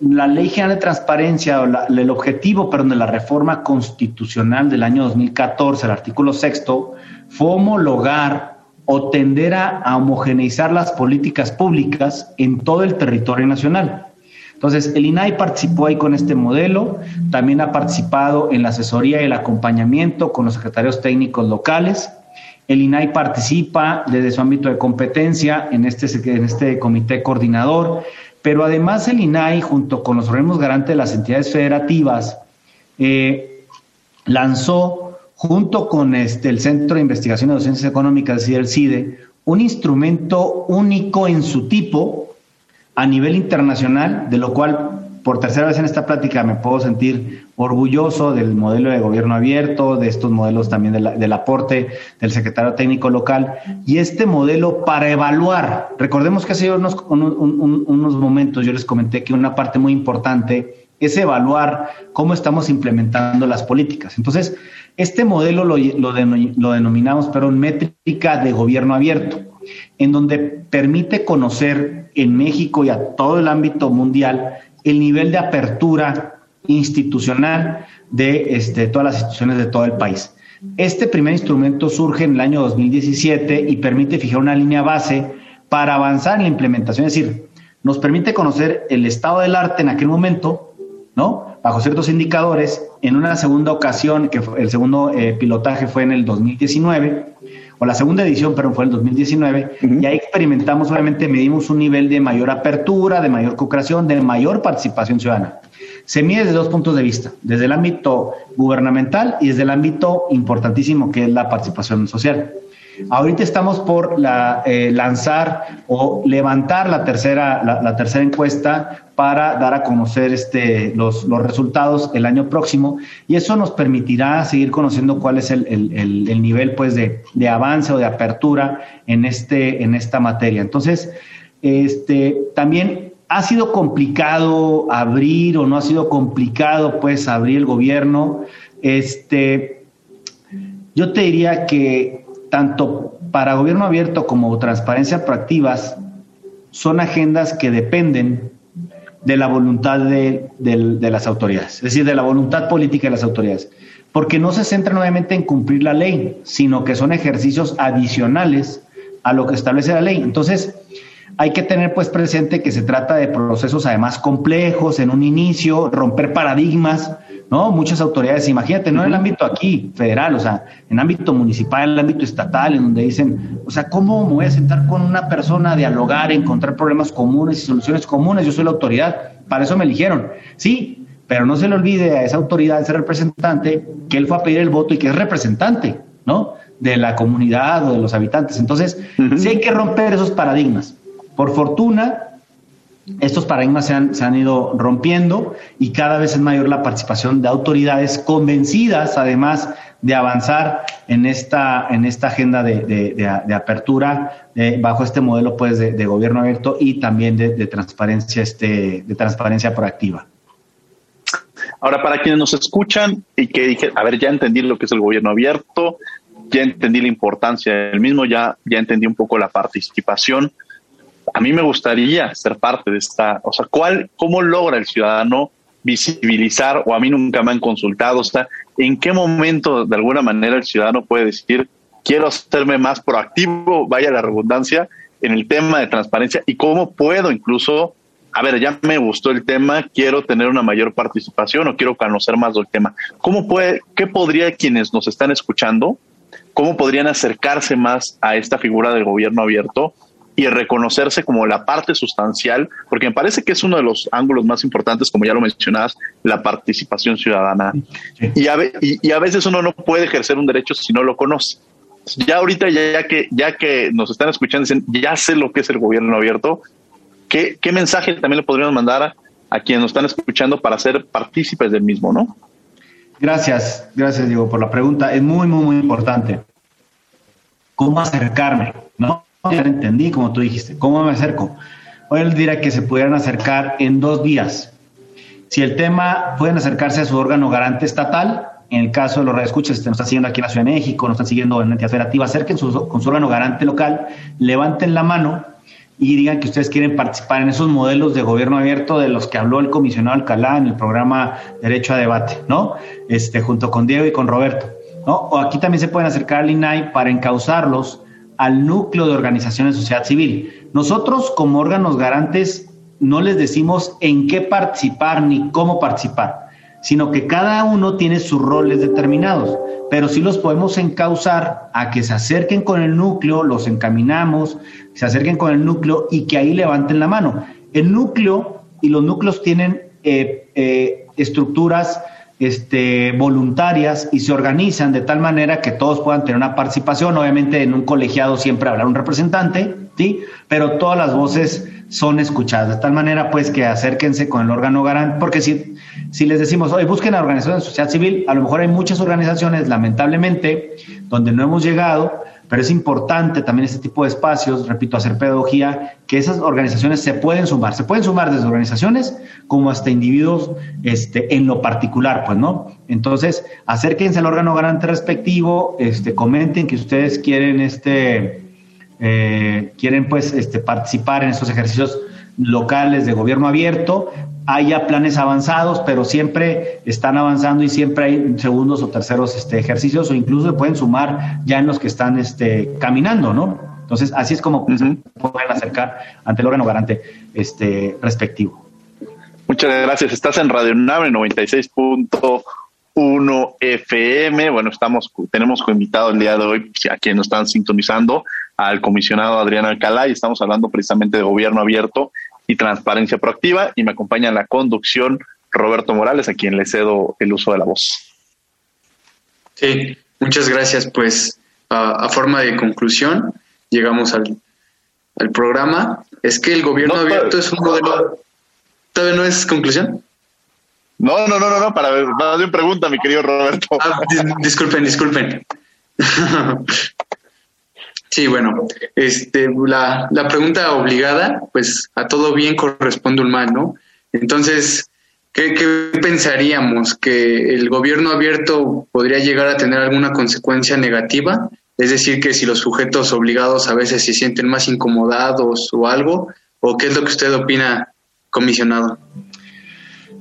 la Ley General de Transparencia o el objetivo, perdón, de la reforma constitucional del año 2014, el artículo sexto, fue homologar o tender a homogeneizar las políticas públicas en todo el territorio nacional. Entonces, el INAI participó ahí con este modelo, también ha participado en la asesoría y el acompañamiento con los secretarios técnicos locales. El INAI participa desde su ámbito de competencia en este, en este comité coordinador, pero además el INAI, junto con los organismos garantes de las entidades federativas, eh, lanzó, junto con este, el Centro de Investigación de Ciencias Económicas, es decir, el CIDE, un instrumento único en su tipo a nivel internacional, de lo cual por tercera vez en esta plática me puedo sentir orgulloso del modelo de gobierno abierto, de estos modelos también del aporte del secretario técnico local y este modelo para evaluar. Recordemos que hace unos, unos momentos yo les comenté que una parte muy importante es evaluar cómo estamos implementando las políticas. Entonces, este modelo lo, lo, lo denominamos, pero métrica de gobierno abierto en donde permite conocer en México y a todo el ámbito mundial el nivel de apertura institucional de este, todas las instituciones de todo el país. Este primer instrumento surge en el año 2017 y permite fijar una línea base para avanzar en la implementación, es decir, nos permite conocer el estado del arte en aquel momento, ¿no? Bajo ciertos indicadores. En una segunda ocasión, que el segundo eh, pilotaje fue en el 2019, o la segunda edición, pero fue en el 2019, y ahí experimentamos, obviamente, medimos un nivel de mayor apertura, de mayor co-creación, de mayor participación ciudadana. Se mide desde dos puntos de vista, desde el ámbito gubernamental y desde el ámbito importantísimo que es la participación social. Ahorita estamos por eh, lanzar o levantar la tercera, la, tercera encuesta para dar a conocer este, los, los, resultados el año próximo y eso nos permitirá seguir conociendo cuál es el, el, el nivel pues, de, de, avance o de apertura en, este, en esta materia. Entonces, este, también ha sido complicado abrir o no ha sido complicado pues abrir el gobierno. Este, yo te diría que tanto para gobierno abierto como transparencia proactivas, son agendas que dependen de la voluntad de, las autoridades, es decir, de la voluntad política de las autoridades, porque no se centra nuevamente en cumplir la ley, sino que son ejercicios adicionales a lo que establece la ley. Entonces, hay que tener pues presente que se trata de procesos además complejos en un inicio, romper paradigmas, ¿no? Muchas autoridades, imagínate, no en el ámbito aquí, federal, o sea, en ámbito municipal, en el ámbito estatal, en donde dicen, o sea, ¿cómo me voy a sentar con una persona a dialogar, encontrar problemas comunes y soluciones comunes? Yo soy la autoridad, para eso me eligieron. Sí, pero no se le olvide a esa autoridad, a ese representante, que él fue a pedir el voto y que es representante, ¿no? De la comunidad o de los habitantes. Entonces, sí hay que romper esos paradigmas. Por fortuna, estos paradigmas se han, se han, ido rompiendo y cada vez es mayor la participación de autoridades convencidas, además de avanzar en esta, en esta agenda de, de, apertura eh, bajo este modelo pues, de, gobierno abierto y también de, transparencia, este, de transparencia proactiva. Ahora, para quienes nos escuchan y que dije, a ver, ya entendí lo que es el gobierno abierto, ya entendí la importancia del mismo, ya, ya entendí un poco la participación a mí me gustaría ser parte de esta, o sea, ¿cuál, ¿cómo logra el ciudadano visibilizar, o a mí nunca me han consultado, o en qué momento de alguna manera el ciudadano puede decir, quiero hacerme más proactivo, vaya la redundancia, en el tema de transparencia y cómo puedo incluso, a ver, ya me gustó el tema, quiero tener una mayor participación o quiero conocer más del tema. ¿Cómo puede, qué podría quienes nos están escuchando, cómo podrían acercarse más a esta figura del gobierno abierto y reconocerse como la parte sustancial, porque me parece que es uno de los ángulos más importantes, como ya lo mencionabas, la participación ciudadana. Y, a, y, a veces uno no puede ejercer un derecho si no lo conoce. Ya ahorita, ya, que, ya que nos están escuchando, dicen, ya sé lo que es el gobierno abierto, ¿qué, qué mensaje también le podríamos mandar a, a quienes nos están escuchando para ser partícipes del mismo, no? Gracias, gracias Diego por la pregunta. Es muy, muy, muy importante. ¿Cómo acercarme? ¿No? Ya entendí, como tú dijiste. ¿Cómo me acerco? Hoy él dirá que se pudieran acercar en dos días. Si el tema, pueden acercarse a su órgano garante estatal, en el caso de los radioescuchas, nos están siguiendo aquí en la Ciudad de México, nos están siguiendo en la entidad federativa, acerquen con su órgano garante local, levanten la mano y digan que ustedes quieren participar en esos modelos de gobierno abierto de los que habló el comisionado Alcalá en el programa Derecho a Debate, ¿no? Este, junto con Diego y con Roberto, ¿no? O aquí también se pueden acercar al INAI para encauzarlos al núcleo de organizaciones de sociedad civil. Nosotros como órganos garantes no les decimos en qué participar ni cómo participar, sino que cada uno tiene sus roles determinados, pero sí los podemos encauzar a que se acerquen con el núcleo, los encaminamos, se acerquen con el núcleo y que ahí levanten la mano. El núcleo y los núcleos tienen eh, eh, estructuras este, voluntarias y se organizan de tal manera que todos puedan tener una participación. Obviamente en un colegiado siempre habrá un representante, ¿sí? Pero todas las voces son escuchadas. De tal manera pues que acérquense con el órgano garante, porque si, si les decimos, hoy busquen a organizaciones de sociedad civil, a lo mejor hay muchas organizaciones, lamentablemente, donde no hemos llegado, pero es importante también este tipo de espacios, repito, hacer pedagogía, que esas organizaciones se pueden sumar, se pueden sumar desde organizaciones como hasta individuos este, en lo particular, pues, ¿no? Entonces, acérquense al órgano garante respectivo, este, comenten que ustedes quieren, este, eh, quieren, pues, este, participar en estos ejercicios locales de gobierno abierto, hay ya planes avanzados, pero siempre están avanzando y siempre hay segundos o terceros este, ejercicios o incluso se pueden sumar ya en los que están este, caminando, ¿no? Entonces, así es como pueden acercar ante el órgano garante este, respectivo. Muchas gracias. Estás en Radio Nave 96.1 FM. Bueno, estamos, tenemos invitado el día de hoy a quienes nos están sintonizando al comisionado Adrián Alcalá y estamos hablando precisamente de gobierno abierto y transparencia proactiva y me acompaña en la conducción Roberto Morales, a quien le cedo el uso de la voz. Sí, muchas gracias. Pues a, forma de conclusión, llegamos al, programa. Es que el gobierno abierto es un modelo... ¿Todavía no es conclusión? No, no, no, no, no, para ver, más bien pregunta, mi querido Roberto. Ah, disculpen, disculpen. <laughs> Sí, bueno, este, la, la pregunta obligada, pues a todo bien corresponde un mal, ¿no? Entonces, ¿qué, ¿qué, pensaríamos? ¿Que el gobierno abierto podría llegar a tener alguna consecuencia negativa? Es decir, que si los sujetos obligados a veces se sienten más incomodados o algo, ¿o qué es lo que usted opina, comisionado?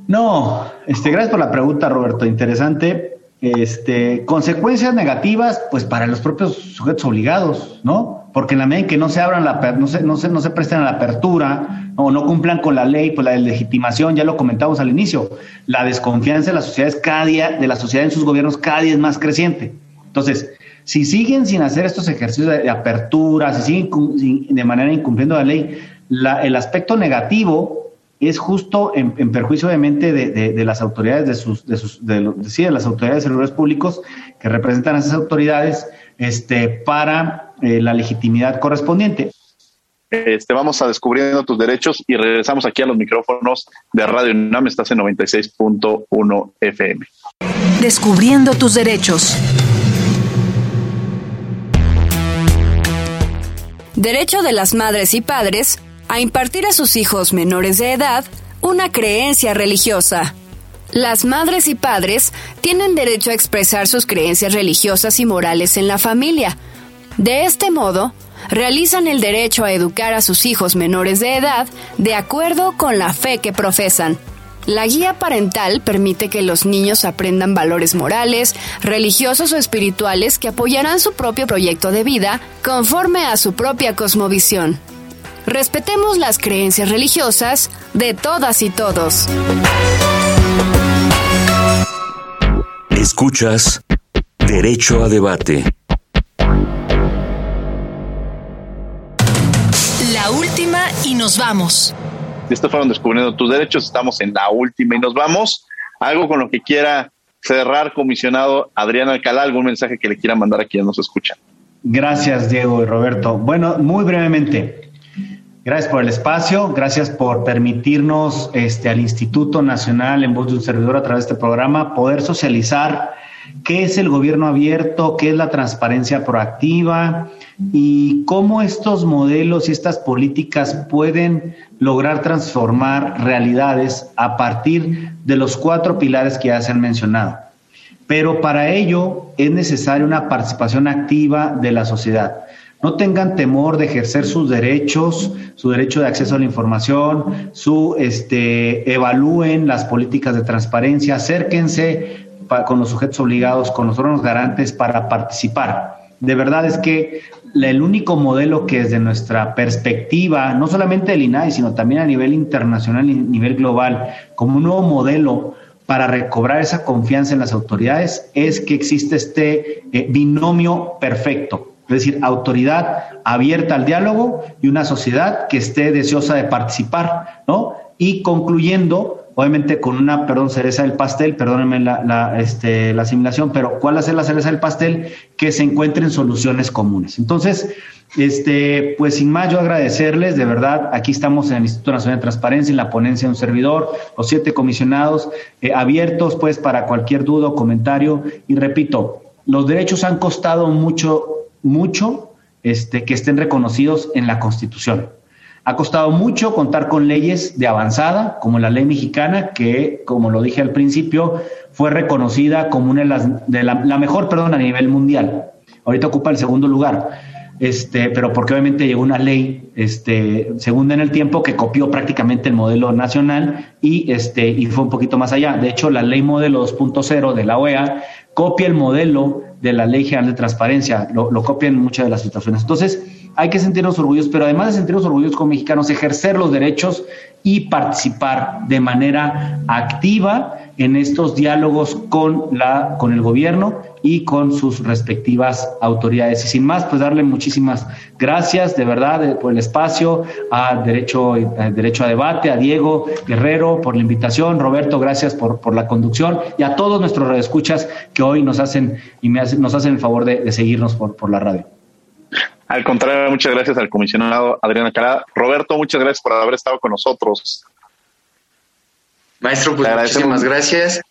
No, este, gracias por la pregunta, Roberto. Interesante. Este, consecuencias negativas, pues para los propios sujetos obligados, ¿no? porque en la medida en que no se abran la, no se, no se, no se presten a la apertura o no cumplan con la ley, pues la legitimación, ya lo comentamos al inicio, la desconfianza de las sociedades cada día, de la sociedad en sus gobiernos cada día es más creciente. Entonces, si siguen sin hacer estos ejercicios de, apertura, si siguen de manera incumpliendo la ley, el aspecto negativo es justo en, perjuicio obviamente de, las autoridades de sus, de sus, de, de las autoridades de servidores públicos que representan a esas autoridades este, para eh, la legitimidad correspondiente. Este, vamos a descubriendo tus derechos y regresamos aquí a los micrófonos de Radio UNAM, estás en 96.1 FM. Descubriendo tus derechos. Derecho de las madres y padres a impartir a sus hijos menores de edad una creencia religiosa. Las madres y padres tienen derecho a expresar sus creencias religiosas y morales en la familia. De este modo, realizan el derecho a educar a sus hijos menores de edad de acuerdo con la fe que profesan. La guía parental permite que los niños aprendan valores morales, religiosos o espirituales que apoyarán su propio proyecto de vida conforme a su propia cosmovisión. Respetemos las creencias religiosas de todas y todos. Escuchas Derecho a Debate. La última y nos vamos. Esto fueron descubriendo tus derechos. Estamos en la última y nos vamos. Algo con lo que quiera cerrar, comisionado Adrián Alcalá, algún mensaje que le quiera mandar a quienes nos escuchan. Gracias, Diego y Roberto. Bueno, muy brevemente. Gracias por el espacio, gracias por permitirnos este, al Instituto Nacional en voz de un servidor a través de este programa poder socializar qué es el gobierno abierto, qué es la transparencia proactiva y cómo estos modelos y estas políticas pueden lograr transformar realidades a partir de los cuatro pilares que ya se han mencionado. Pero para ello es necesaria una participación activa de la sociedad. No tengan temor de ejercer sus derechos, su derecho de acceso a la información, su este, evalúen las políticas de transparencia, acérquense con los sujetos obligados, con los órganos garantes para participar. De verdad es que el único modelo que desde nuestra perspectiva, no solamente del INAI, sino también a nivel internacional y a nivel global, como un nuevo modelo para recobrar esa confianza en las autoridades, es que existe este eh, binomio perfecto. Es decir, autoridad abierta al diálogo y una sociedad que esté deseosa de participar, ¿no? Y concluyendo, obviamente con una, perdón, cereza del pastel, perdónenme la, este, la asimilación, pero ¿cuál es la cereza del pastel? Que se encuentren soluciones comunes. Entonces, este, pues sin más, yo agradecerles, de verdad, aquí estamos en el Instituto Nacional de Transparencia, en la ponencia de un servidor, los siete comisionados, eh, abiertos pues para cualquier duda o comentario. Y repito, los derechos han costado mucho, mucho este, que estén reconocidos en la Constitución. Ha costado mucho contar con leyes de avanzada, como la ley mexicana, que, como lo dije al principio, fue reconocida como una de las, de la, mejor, perdón, a nivel mundial. Ahorita ocupa el segundo lugar. Este, pero porque obviamente llegó una ley este, segunda en el tiempo que copió prácticamente el modelo nacional y, este, y fue un poquito más allá. De hecho, la ley modelo 2.0 de la OEA copia el modelo de la Ley General de Transparencia, lo, lo copia en muchas de las situaciones. Entonces, hay que sentirnos orgullosos, pero además de sentirnos orgullosos como mexicanos, ejercer los derechos y participar de manera activa en estos diálogos con, la, con el gobierno y con sus respectivas autoridades. Y sin más, pues darle muchísimas gracias de verdad eh, por el espacio, a Derecho, a Derecho a Debate, a Diego Guerrero por la invitación, Roberto, gracias por, por la conducción y a todos nuestros radioescuchas que hoy nos hacen y me nos hacen el favor de, seguirnos por, por la radio. Al contrario, muchas gracias al comisionado Adriana Cará. Roberto, muchas gracias por haber estado con nosotros. Maestro, pues muchísimas gracias.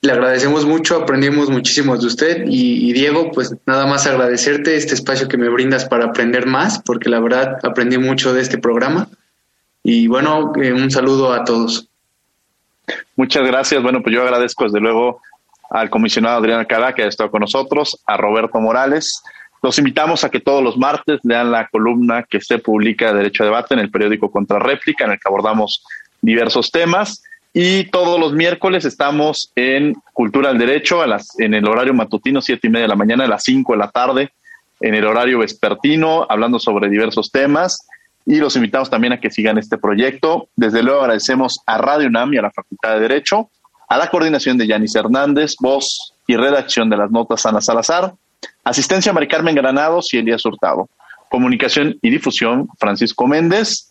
Le agradecemos mucho, aprendimos muchísimo de usted y, Diego, pues nada más agradecerte este espacio que me brindas para aprender más, porque la verdad aprendí mucho de este programa. Y bueno, eh, un saludo a todos. Muchas gracias. Bueno, pues yo agradezco desde luego al comisionado Adriana Cará que ha estado con nosotros, a Roberto Morales, los invitamos a que todos los martes lean la columna que se publica de Derecho a Debate en el periódico Contrarréplica, en el que abordamos diversos temas. Y todos los miércoles estamos en Cultura del Derecho, a las, en el horario matutino, siete y media de la mañana, a las cinco de la tarde, en el horario vespertino, hablando sobre diversos temas. Y los invitamos también a que sigan este proyecto. Desde luego agradecemos a Radio UNAM y a la Facultad de Derecho, a la coordinación de Yanis Hernández, voz y redacción de las notas Ana Salazar, asistencia Mari Carmen Granados y Elías Hurtado, comunicación y difusión Francisco Méndez,